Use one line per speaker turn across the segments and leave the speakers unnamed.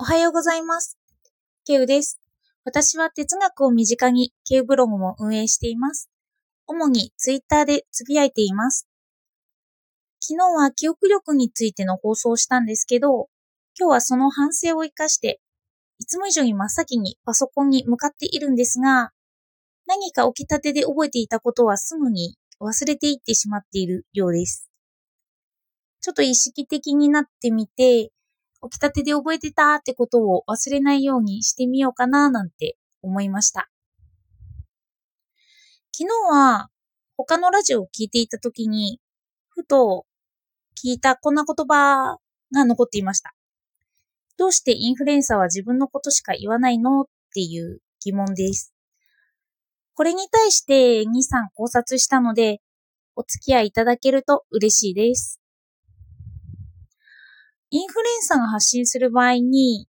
おはようございます。ケウです。私は哲学を身近にケウブログも運営しています。主にツイッターでつぶやいています。昨日は記憶力についての放送をしたんですけど、今日はその反省を活かして、いつも以上に真っ先にパソコンに向かっているんですが、何か起きたてで覚えていたことはすぐに忘れていってしまっているようです。ちょっと意識的になってみて、起きたてで覚えてたってことを忘れないようにしてみようかななんて思いました。昨日は他のラジオを聞いていたときに、ふと聞いたこんな言葉が残っていました。どうしてインフルエンサーは自分のことしか言わないのっていう疑問です。これに対して2、3考察したので、お付き合いいただけると嬉しいです。インフルエンサーが発信する場合に、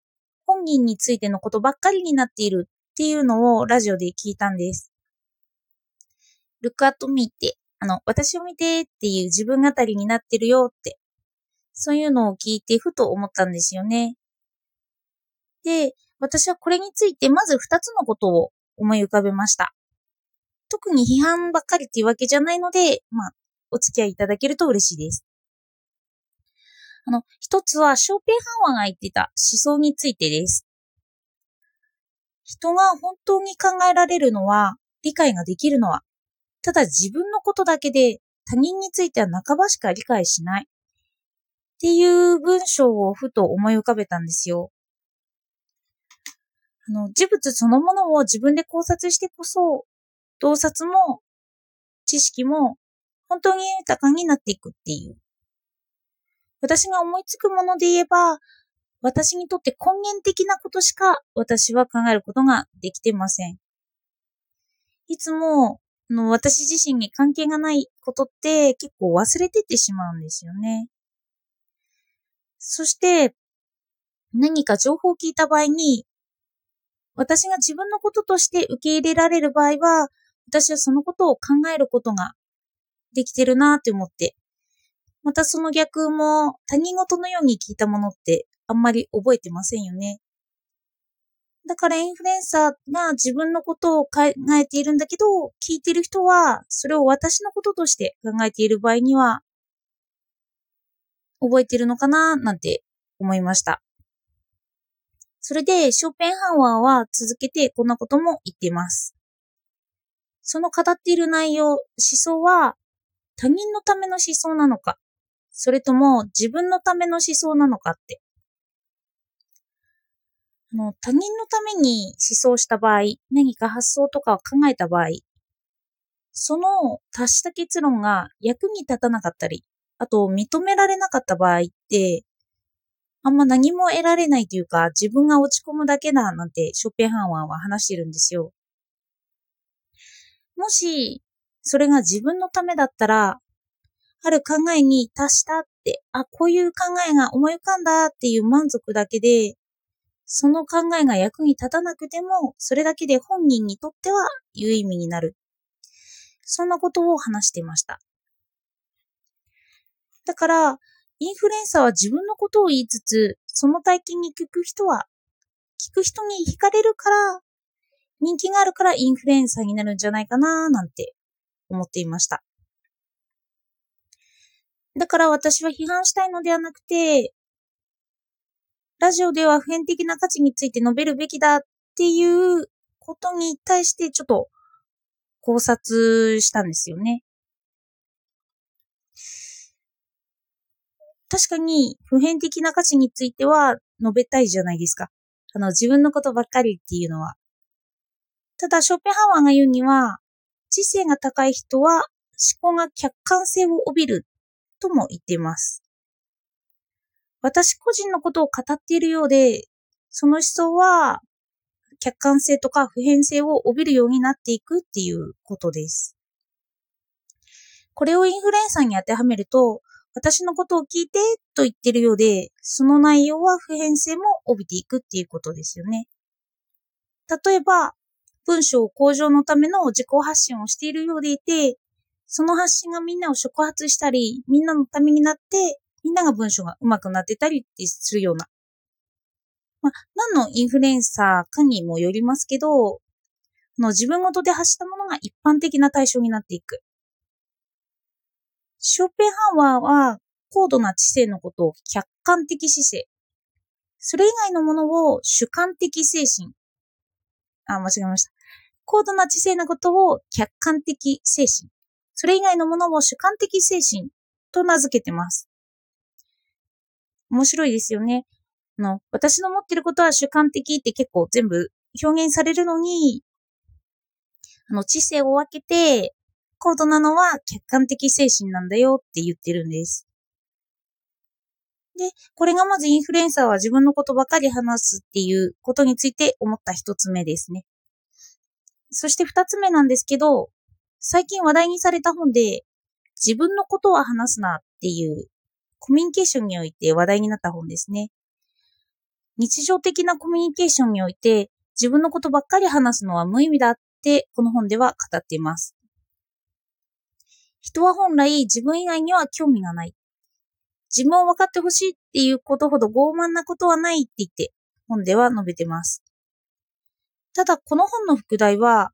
本人についてのことばっかりになっているっていうのをラジオで聞いたんです。look at me って、あの、私を見てっていう自分語りになってるよって、そういうのを聞いてふと思ったんですよね。で、私はこれについてまず二つのことを思い浮かべました。特に批判ばっかりっていうわけじゃないので、まあ、お付き合いいただけると嬉しいです。あの、一つは、ショーペンハンワーが言ってた思想についてです。人が本当に考えられるのは、理解ができるのは、ただ自分のことだけで他人については半ばしか理解しない。っていう文章をふと思い浮かべたんですよ。あの、事物そのものを自分で考察してこそ、洞察も知識も本当に豊かになっていくっていう。私が思いつくもので言えば、私にとって根源的なことしか私は考えることができてません。いつも、あの私自身に関係がないことって結構忘れてってしまうんですよね。そして、何か情報を聞いた場合に、私が自分のこととして受け入れられる場合は、私はそのことを考えることができてるなって思って、またその逆も他人事のように聞いたものってあんまり覚えてませんよね。だからインフルエンサーが自分のことを考えているんだけど、聞いてる人はそれを私のこととして考えている場合には、覚えてるのかななんて思いました。それで、ショーペンハンワーは続けてこんなことも言っています。その語っている内容、思想は他人のための思想なのか、それとも自分のための思想なのかって。あの他人のために思想した場合、何か発想とかを考えた場合、その達した結論が役に立たなかったり、あと認められなかった場合って、あんま何も得られないというか、自分が落ち込むだけだなんてショッペンハンワーは話してるんですよ。もし、それが自分のためだったら、ある考えに達したって、あ、こういう考えが思い浮かんだっていう満足だけで、その考えが役に立たなくても、それだけで本人にとっては有意味になる。そんなことを話していました。だから、インフルエンサーは自分のことを言いつつ、その体験に聞く人は、聞く人に惹かれるから、人気があるからインフルエンサーになるんじゃないかななんて思っていました。だから私は批判したいのではなくて、ラジオでは普遍的な価値について述べるべきだっていうことに対してちょっと考察したんですよね。確かに普遍的な価値については述べたいじゃないですか。あの自分のことばっかりっていうのは。ただ、ショーペンハワーが言うには、知性が高い人は思考が客観性を帯びるとも言っています。私個人のことを語っているようで、その思想は客観性とか普遍性を帯びるようになっていくっていうことです。これをインフルエンサーに当てはめると、私のことを聞いてと言ってるようで、その内容は普遍性も帯びていくっていうことですよね。例えば、文章向上のための自己発信をしているようでいて、その発信がみんなを触発したり、みんなのためになって、みんなが文章が上手くなってたりってするような。まあ、何のインフルエンサーかにもよりますけど、の自分ごとで発したものが一般的な対象になっていく。ショーペンハワーは高度な知性のことを客観的姿勢。それ以外のものを主観的精神。あ、間違えました。高度な知性のことを客観的精神。それ以外のものを主観的精神と名付けてます。面白いですよね。あの、私の持ってることは主観的って結構全部表現されるのに、あの、知性を分けて、高度なのは客観的精神なんだよって言ってるんです。で、これがまずインフルエンサーは自分のことばかり話すっていうことについて思った一つ目ですね。そして二つ目なんですけど、最近話題にされた本で、自分のことは話すなっていうコミュニケーションにおいて話題になった本ですね。日常的なコミュニケーションにおいて自分のことばっかり話すのは無意味だってこの本では語っています。人は本来自分以外には興味がない。自分を分かってほしいっていうことほど傲慢なことはないって言って本では述べてます。ただこの本の副題は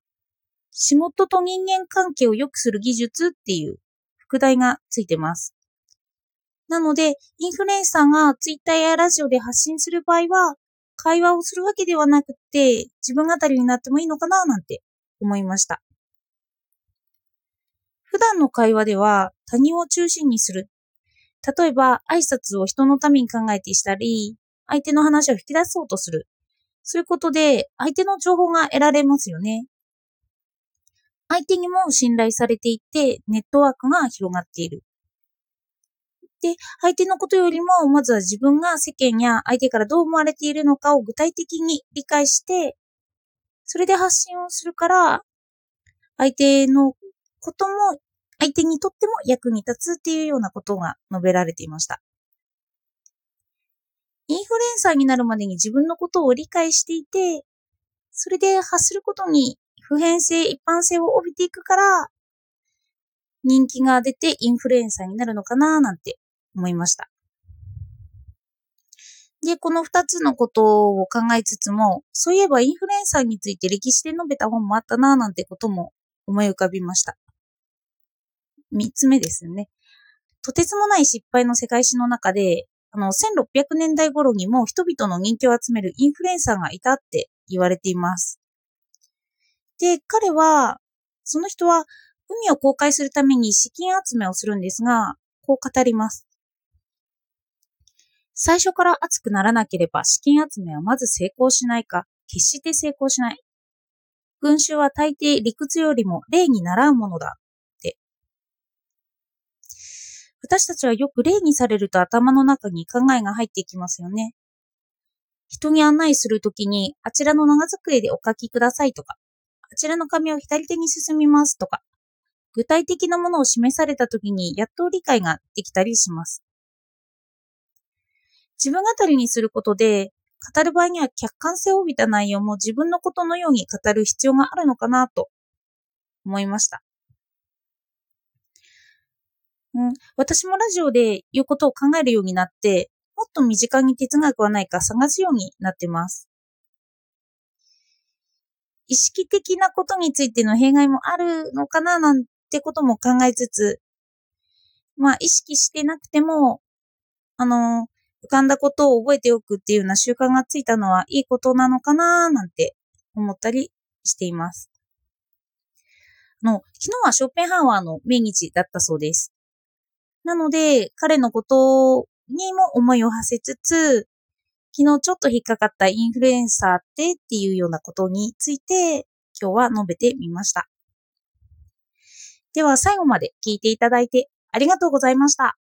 仕事と人間関係を良くする技術っていう副題がついてます。なので、インフルエンサーがツイッターやラジオで発信する場合は、会話をするわけではなくて、自分語りになってもいいのかななんて思いました。普段の会話では他人を中心にする。例えば、挨拶を人のために考えてしたり、相手の話を引き出そうとする。そういうことで、相手の情報が得られますよね。相手にも信頼されていて、ネットワークが広がっている。で、相手のことよりも、まずは自分が世間や相手からどう思われているのかを具体的に理解して、それで発信をするから、相手のことも、相手にとっても役に立つっていうようなことが述べられていました。インフルエンサーになるまでに自分のことを理解していて、それで発することに普遍性、一般性を帯びていくから、人気が出てインフルエンサーになるのかななんて思いました。で、この二つのことを考えつつも、そういえばインフルエンサーについて歴史で述べた本もあったなぁなんてことも思い浮かびました。三つ目ですね。とてつもない失敗の世界史の中で、あの、1600年代頃にも人々の人気を集めるインフルエンサーがいたって言われています。で、彼は、その人は海を公開するために資金集めをするんですが、こう語ります。最初から熱くならなければ資金集めはまず成功しないか、決して成功しない。群衆は大抵理屈よりも例に習うものだ。って。私たちはよく例にされると頭の中に考えが入ってきますよね。人に案内するときに、あちらの長机でお書きくださいとか、あちらの紙を左手に進みますとか、具体的なものを示されたときにやっと理解ができたりします。自分語りにすることで、語る場合には客観性を帯びた内容も自分のことのように語る必要があるのかなと思いました。うん、私もラジオで言うことを考えるようになって、もっと身近に哲学はないか探すようになってます。意識的なことについての弊害もあるのかななんてことも考えつつ、まあ意識してなくても、あの、浮かんだことを覚えておくっていうような習慣がついたのはいいことなのかななんて思ったりしています。の、昨日はショーペンハワーの命日だったそうです。なので、彼のことにも思いを馳せつつ、昨日ちょっと引っかかったインフルエンサーってっていうようなことについて今日は述べてみました。では最後まで聞いていただいてありがとうございました。